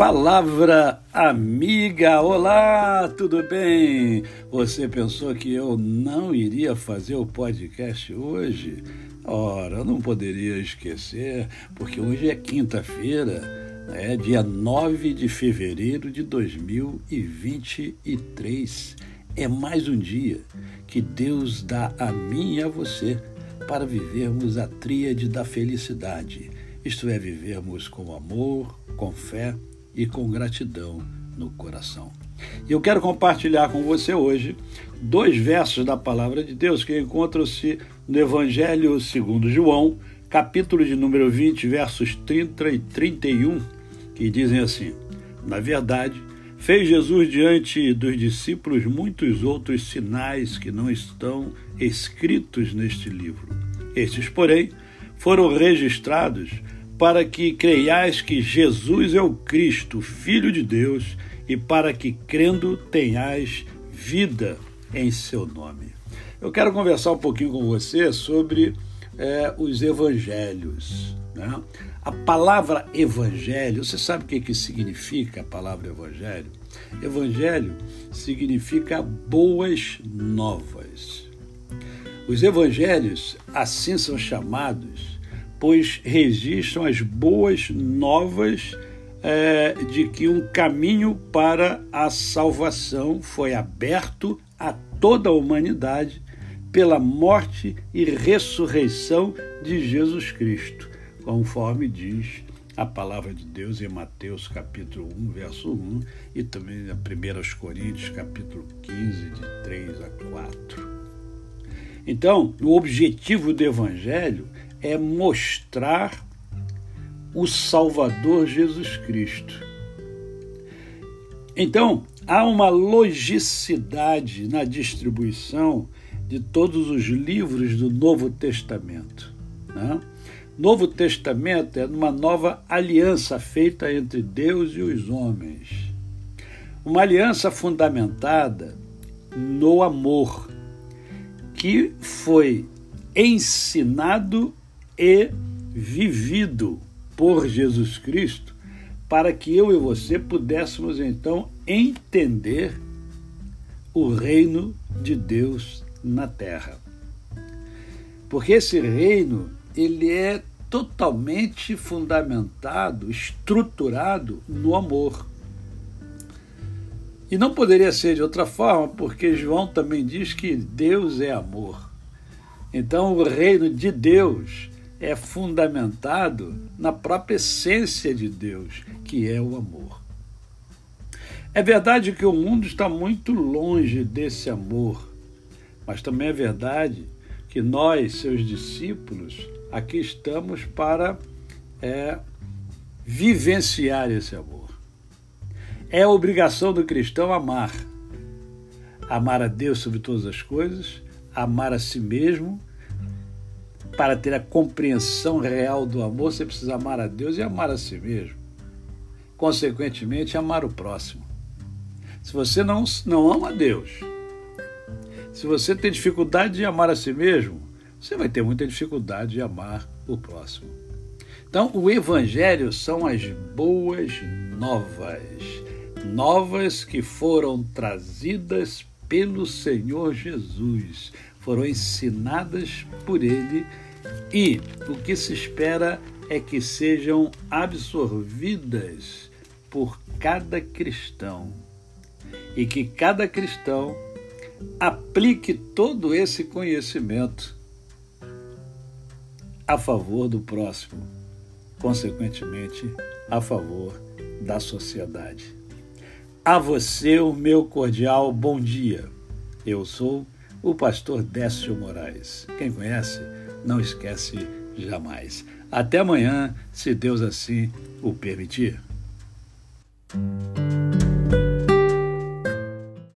Palavra amiga, olá, tudo bem? Você pensou que eu não iria fazer o podcast hoje? Ora, não poderia esquecer, porque hoje é quinta-feira, é dia 9 de fevereiro de 2023. É mais um dia que Deus dá a mim e a você para vivermos a tríade da felicidade, isto é, vivermos com amor, com fé e com gratidão no coração. Eu quero compartilhar com você hoje dois versos da palavra de Deus que encontram-se no Evangelho segundo João, capítulo de número 20, versos 30 e 31, que dizem assim: Na verdade, fez Jesus diante dos discípulos muitos outros sinais que não estão escritos neste livro. Estes, porém, foram registrados para que creiais que Jesus é o Cristo, Filho de Deus, e para que, crendo, tenhais vida em seu nome. Eu quero conversar um pouquinho com você sobre é, os evangelhos. Né? A palavra evangelho, você sabe o que, que significa a palavra evangelho? Evangelho significa boas novas. Os evangelhos assim são chamados pois registram as boas novas é, de que um caminho para a salvação foi aberto a toda a humanidade pela morte e ressurreição de Jesus Cristo, conforme diz a palavra de Deus em Mateus capítulo 1, verso 1 e também em 1 Coríntios capítulo 15, de 3 a 4. Então, o objetivo do evangelho é mostrar o Salvador Jesus Cristo. Então, há uma logicidade na distribuição de todos os livros do Novo Testamento. Né? Novo Testamento é uma nova aliança feita entre Deus e os homens. Uma aliança fundamentada no amor, que foi ensinado e vivido por Jesus Cristo, para que eu e você pudéssemos então entender o reino de Deus na terra. Porque esse reino, ele é totalmente fundamentado, estruturado no amor. E não poderia ser de outra forma, porque João também diz que Deus é amor. Então, o reino de Deus é fundamentado na própria essência de Deus, que é o amor. É verdade que o mundo está muito longe desse amor, mas também é verdade que nós, seus discípulos, aqui estamos para é, vivenciar esse amor. É obrigação do cristão amar. Amar a Deus sobre todas as coisas, amar a si mesmo para ter a compreensão real do amor, você precisa amar a Deus e amar a si mesmo. Consequentemente, amar o próximo. Se você não, não ama a Deus, se você tem dificuldade de amar a si mesmo, você vai ter muita dificuldade de amar o próximo. Então, o Evangelho são as boas novas, novas que foram trazidas pelo Senhor Jesus foram ensinadas por ele e o que se espera é que sejam absorvidas por cada cristão e que cada cristão aplique todo esse conhecimento a favor do próximo, consequentemente, a favor da sociedade. A você o meu cordial bom dia. Eu sou o pastor Décio Moraes. Quem conhece, não esquece jamais. Até amanhã, se Deus assim o permitir.